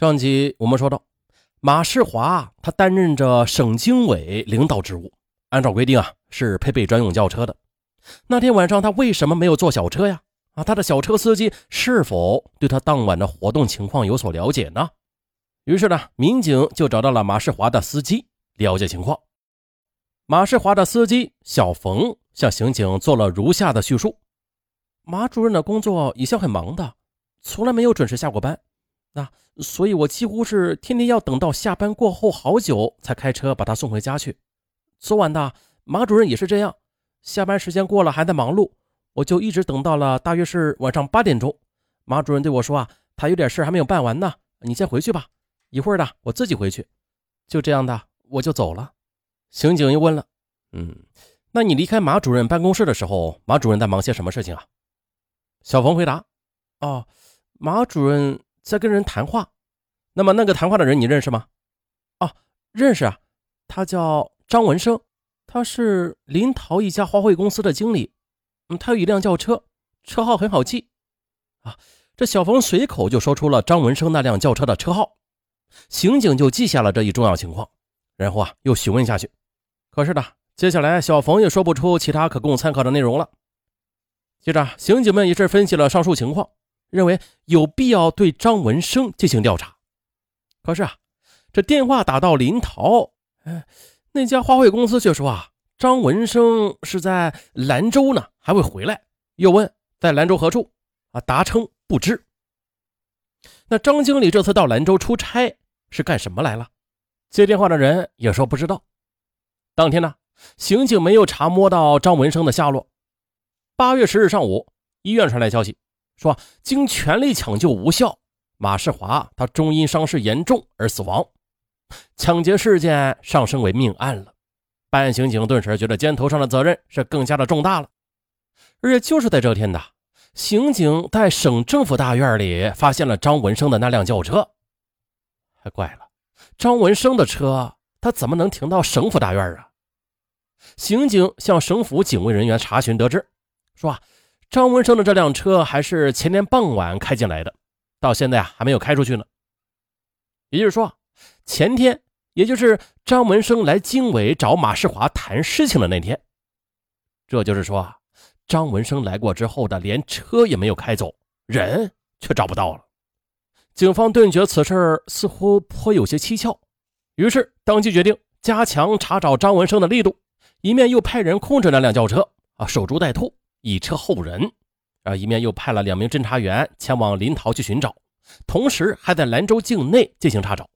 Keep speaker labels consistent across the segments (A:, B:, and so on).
A: 上集我们说到，马世华他担任着省经委领导职务，按照规定啊是配备专用轿车的。那天晚上他为什么没有坐小车呀？啊，他的小车司机是否对他当晚的活动情况有所了解呢？于是呢，民警就找到了马世华的司机了解情况。马世华的司机小冯向刑警做了如下的叙述：马主任的工作一向很忙的，从来没有准时下过班。那所以，我几乎是天天要等到下班过后好久才开车把他送回家去。昨晚的马主任也是这样，下班时间过了还在忙碌，我就一直等到了大约是晚上八点钟。马主任对我说：“啊，他有点事还没有办完呢，你先回去吧，一会儿的我自己回去。”就这样的，我就走了。刑警又问了：“嗯，那你离开马主任办公室的时候，马主任在忙些什么事情啊？”小冯回答：“哦，马主任。”在跟人谈话，那么那个谈话的人你认识吗？哦，认识啊，他叫张文生，他是临洮一家花卉公司的经理。嗯，他有一辆轿车，车号很好记。啊，这小冯随口就说出了张文生那辆轿车的车号，刑警就记下了这一重要情况，然后啊又询问下去。可是呢，接下来小冯也说不出其他可供参考的内容了。接着，刑警们也是分析了上述情况。认为有必要对张文生进行调查，可是啊，这电话打到临洮，哎，那家花卉公司却说啊，张文生是在兰州呢，还会回来。又问在兰州何处，啊，答称不知。那张经理这次到兰州出差是干什么来了？接电话的人也说不知道。当天呢，刑警没有查摸到张文生的下落。八月十日上午，医院传来消息。说经全力抢救无效，马世华他终因伤势严重而死亡，抢劫事件上升为命案了。办案刑警顿时觉得肩头上的责任是更加的重大了。而且就是在这天的，刑警在省政府大院里发现了张文生的那辆轿车。还怪了，张文生的车他怎么能停到省府大院啊？刑警向省府警卫人员查询得知，说啊。张文生的这辆车还是前天傍晚开进来的，到现在啊还没有开出去呢。也就是说，前天，也就是张文生来经委找马世华谈事情的那天。这就是说，张文生来过之后的，连车也没有开走，人却找不到了。警方顿觉此事似乎颇有些蹊跷，于是当即决定加强查找张文生的力度，一面又派人控制那辆轿车啊，守株待兔。以车候人，啊，一面又派了两名侦查员前往临洮去寻找，同时还在兰州境内进行查找。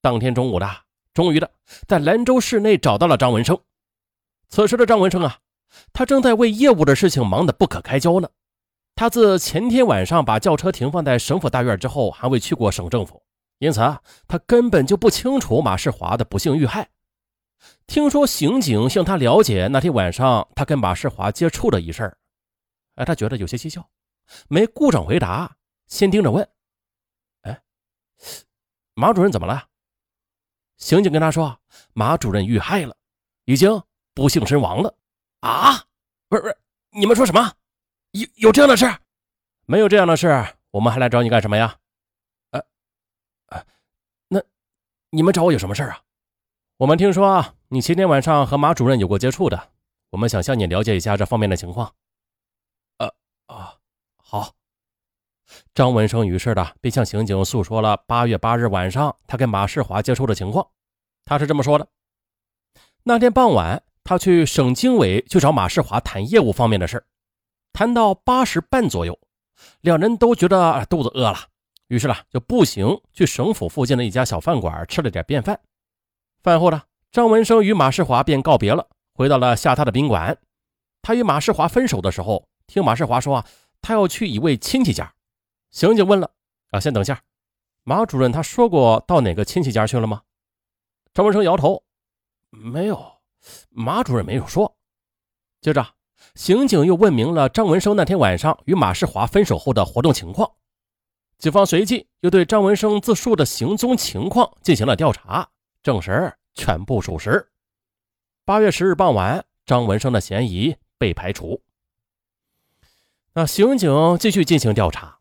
A: 当天中午的，终于的在兰州市内找到了张文生。此时的张文生啊，他正在为业务的事情忙得不可开交呢。他自前天晚上把轿车停放在省府大院之后，还未去过省政府，因此啊，他根本就不清楚马世华的不幸遇害。听说刑警向他了解那天晚上他跟马世华接触的一事儿，哎，他觉得有些蹊跷，没顾上回答，先盯着问：“哎，马主任怎么了？”刑警跟他说：“马主任遇害了，已经不幸身亡了。”啊，不是不是，你们说什么？有有这样的事？没有这样的事，我们还来找你干什么呀？呃，呃，那你们找我有什么事啊？我们听说啊，你前天晚上和马主任有过接触的，我们想向你了解一下这方面的情况。呃啊，好。张文生于是的便向刑警诉说了八月八日晚上他跟马世华接触的情况。他是这么说的：那天傍晚，他去省经委去找马世华谈业务方面的事谈到八时半左右，两人都觉得肚子饿了，于是呢就步行去省府附近的一家小饭馆吃了点便饭。饭后呢，张文生与马世华便告别了，回到了下榻的宾馆。他与马世华分手的时候，听马世华说啊，他要去一位亲戚家。刑警问了啊，先等下，马主任他说过到哪个亲戚家去了吗？张文生摇头，没有，马主任没有说。接着，刑警又问明了张文生那天晚上与马世华分手后的活动情况。警方随即又对张文生自述的行踪情况进行了调查。证实全部属实。八月十日傍晚，张文生的嫌疑被排除。那刑警继续进行调查，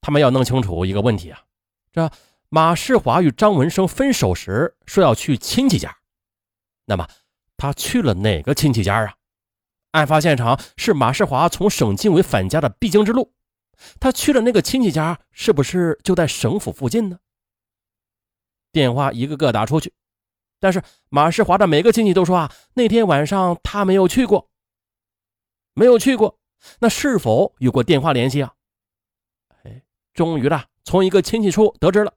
A: 他们要弄清楚一个问题啊：这马世华与张文生分手时说要去亲戚家，那么他去了哪个亲戚家啊？案发现场是马世华从省纪委返家的必经之路，他去了那个亲戚家，是不是就在省府附近呢？电话一个个打出去，但是马世华的每个亲戚都说啊，那天晚上他没有去过，没有去过，那是否有过电话联系啊？哎，终于了，从一个亲戚处得知了。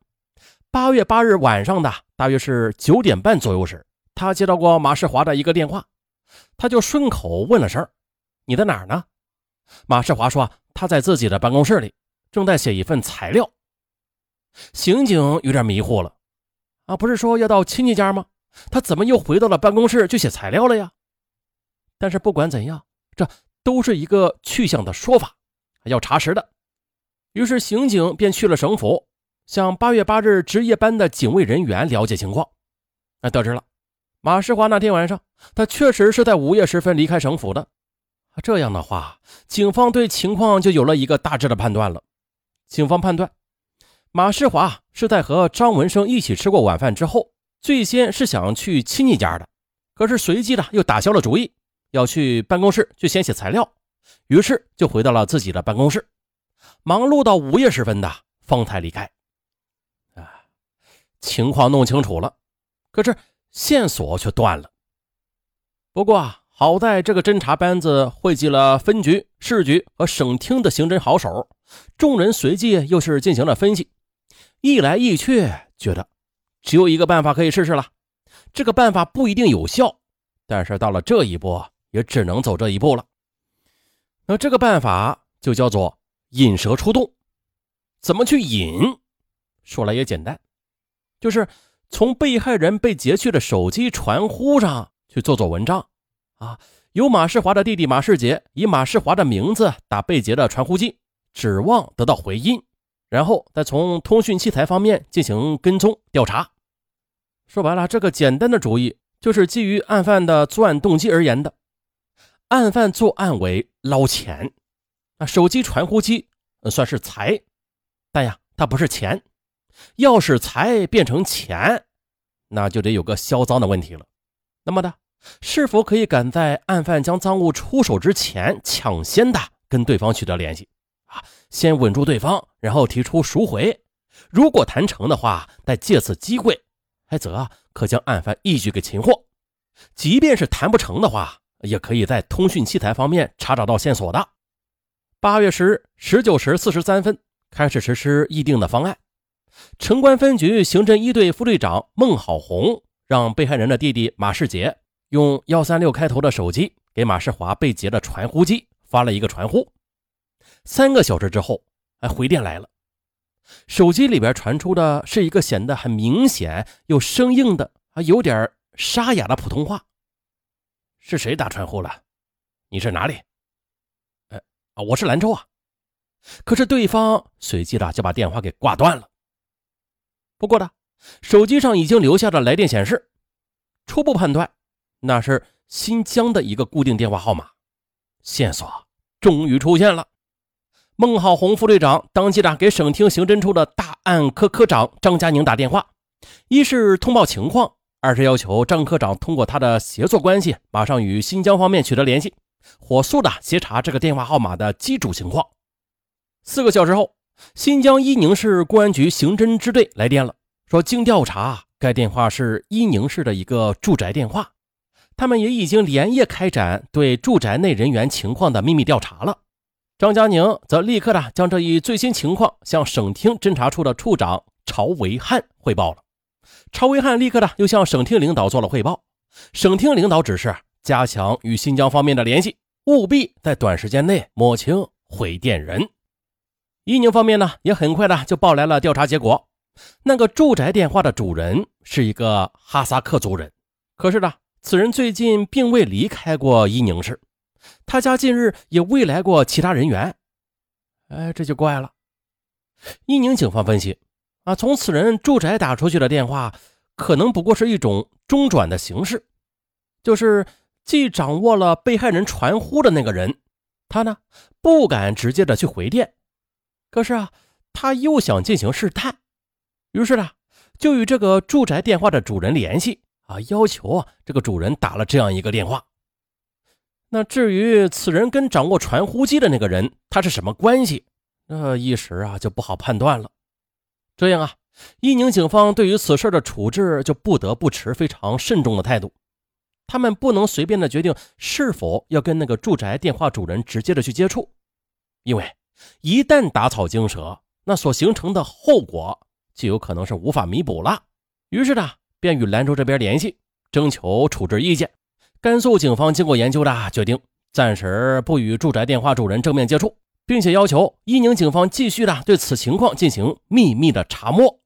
A: 八月八日晚上的大约是九点半左右时，他接到过马世华的一个电话，他就顺口问了声：“你在哪儿呢？”马世华说：“他在自己的办公室里，正在写一份材料。”刑警有点迷糊了，啊，不是说要到亲戚家吗？他怎么又回到了办公室去写材料了呀？但是不管怎样，这都是一个去向的说法，要查实的。于是刑警便去了省府。向八月八日值夜班的警卫人员了解情况，那得知了，马世华那天晚上他确实是在午夜时分离开省府的。这样的话，警方对情况就有了一个大致的判断了。警方判断，马世华是在和张文生一起吃过晚饭之后，最先是想去亲戚家的，可是随即呢又打消了主意，要去办公室去先写材料，于是就回到了自己的办公室，忙碌到午夜时分的方才离开。啊情况弄清楚了，可是线索却断了。不过啊，好在这个侦查班子汇集了分局、市局和省厅的刑侦好手，众人随即又是进行了分析，一来一去，觉得只有一个办法可以试试了。这个办法不一定有效，但是到了这一步，也只能走这一步了。那这个办法就叫做引蛇出洞。怎么去引？说来也简单。就是从被害人被劫去的手机传呼上去做做文章，啊，由马世华的弟弟马世杰以马世华的名字打被劫的传呼机，指望得到回音，然后再从通讯器材方面进行跟踪调查。说白了，这个简单的主意就是基于案犯的作案动机而言的。案犯作案为捞钱，啊，手机传呼机算是财，但呀，它不是钱。要是财变成钱，那就得有个销赃的问题了。那么的，是否可以赶在案犯将赃物出手之前，抢先的跟对方取得联系？先稳住对方，然后提出赎回。如果谈成的话，再借此机会，还则可将案犯一举给擒获。即便是谈不成的话，也可以在通讯器材方面查找到线索的。八月十日十九时四十三分开始实施议定的方案。城关分局刑侦一队副队长孟好红让被害人的弟弟马世杰用幺三六开头的手机给马世华被劫的传呼机发了一个传呼。三个小时之后，哎，回电来了，手机里边传出的是一个显得很明显又生硬的啊，有点沙哑的普通话。是谁打传呼了？你是哪里？哎啊，我是兰州啊。可是对方随即的就把电话给挂断了。不过呢，手机上已经留下的来电显示，初步判断那是新疆的一个固定电话号码。线索终于出现了。孟浩红副队长当即的给省厅刑侦处的大案科科长张佳宁打电话，一是通报情况，二是要求张科长通过他的协作关系，马上与新疆方面取得联系，火速的协查这个电话号码的机主情况。四个小时后。新疆伊宁市公安局刑侦支队来电了，说经调查，该电话是伊宁市的一个住宅电话。他们也已经连夜开展对住宅内人员情况的秘密调查了。张佳宁则立刻的将这一最新情况向省厅侦查处的处长曹维汉汇报了。曹维汉立刻的又向省厅领导做了汇报。省厅领导指示加强与新疆方面的联系，务必在短时间内摸清回电人。伊宁方面呢，也很快的就报来了调查结果。那个住宅电话的主人是一个哈萨克族人，可是呢，此人最近并未离开过伊宁市，他家近日也未来过其他人员。哎，这就怪了。伊宁警方分析，啊，从此人住宅打出去的电话，可能不过是一种中转的形式，就是既掌握了被害人传呼的那个人，他呢不敢直接的去回电。可是啊，他又想进行试探，于是呢，就与这个住宅电话的主人联系啊，要求啊这个主人打了这样一个电话。那至于此人跟掌握传呼机的那个人他是什么关系，那一时啊就不好判断了。这样啊，伊宁警方对于此事的处置就不得不持非常慎重的态度。他们不能随便的决定是否要跟那个住宅电话主人直接的去接触，因为一旦打草惊蛇，那所形成的后果就有可能是无法弥补了。于是呢，便与兰州这边联系，征求处置意见。甘肃警方经过研究的决定，暂时不与住宅电话主人正面接触，并且要求伊宁警方继续的对此情况进行秘密的查摸。